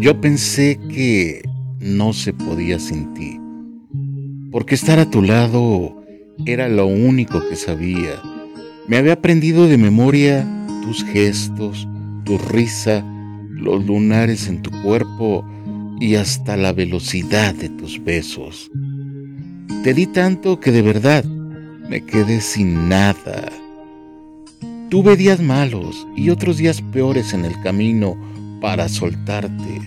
Yo pensé que no se podía sin ti, porque estar a tu lado era lo único que sabía. Me había aprendido de memoria tus gestos, tu risa, los lunares en tu cuerpo y hasta la velocidad de tus besos. Te di tanto que de verdad me quedé sin nada. Tuve días malos y otros días peores en el camino para soltarte.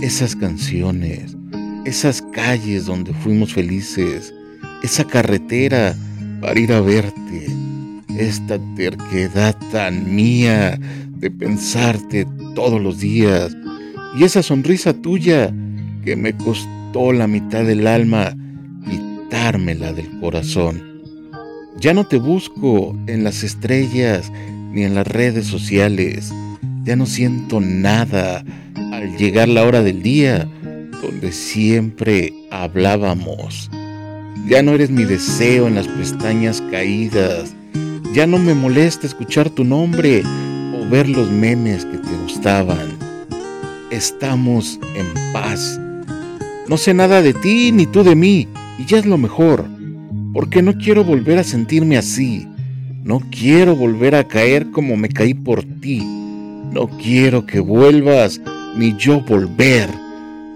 Esas canciones, esas calles donde fuimos felices, esa carretera para ir a verte, esta terquedad tan mía de pensarte todos los días y esa sonrisa tuya que me costó la mitad del alma quitármela del corazón. Ya no te busco en las estrellas ni en las redes sociales. Ya no siento nada al llegar la hora del día donde siempre hablábamos. Ya no eres mi deseo en las pestañas caídas. Ya no me molesta escuchar tu nombre o ver los memes que te gustaban. Estamos en paz. No sé nada de ti ni tú de mí y ya es lo mejor, porque no quiero volver a sentirme así. No quiero volver a caer como me caí por ti. No quiero que vuelvas ni yo volver.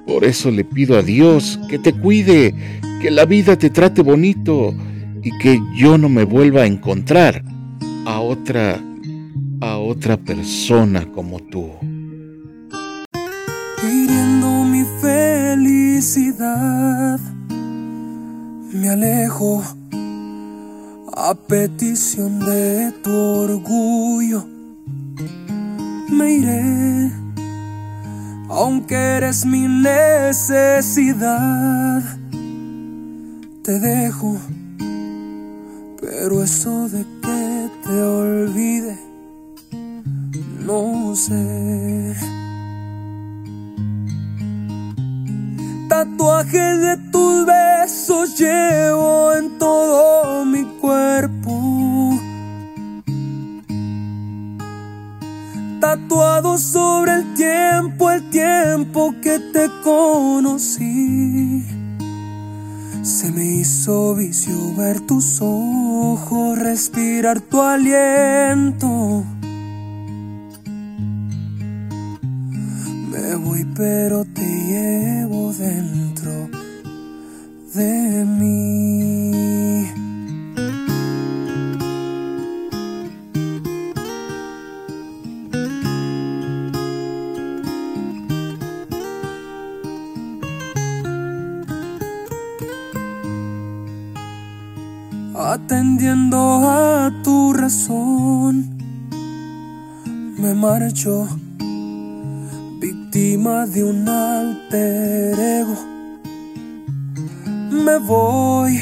Por eso le pido a Dios que te cuide, que la vida te trate bonito y que yo no me vuelva a encontrar a otra a otra persona como tú. Pidiendo mi felicidad, me alejo a petición de tu orgullo. Me iré, aunque eres mi necesidad. Te dejo, pero eso de que te olvide, no sé. Tatuajes de tus besos llevo en todo mi cuerpo. Tatuado sobre el tiempo, el tiempo que te conocí. Se me hizo vicio ver tus ojos, respirar tu aliento. Me voy pero te llevo dentro de mí. Atendiendo a tu razón, me marcho víctima de un alter ego. Me voy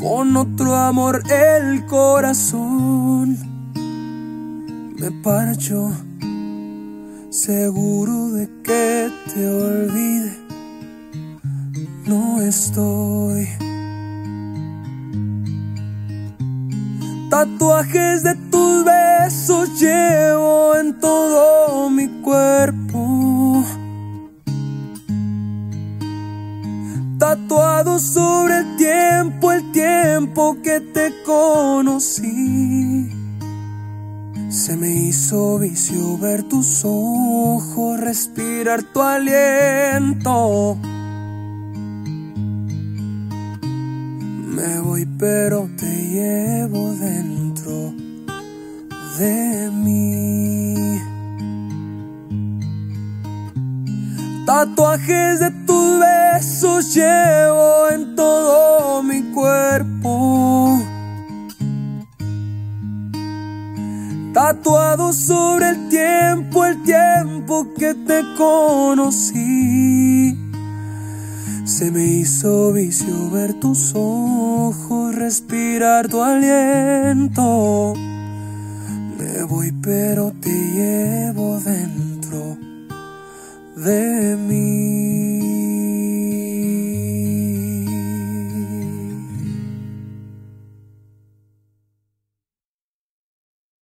con otro amor el corazón. Me parcho seguro de que te olvide. No estoy. Tatuajes de tus besos llevo en todo mi cuerpo. Tatuado sobre el tiempo, el tiempo que te conocí. Se me hizo vicio ver tus ojos, respirar tu aliento. Me voy pero te llevo dentro de mí. Tatuajes de tus besos llevo en todo mi cuerpo. Tatuado sobre el tiempo, el tiempo que te conocí. Se me hizo vicio ver tus ojos, respirar tu aliento. Me voy pero te llevo dentro de mí.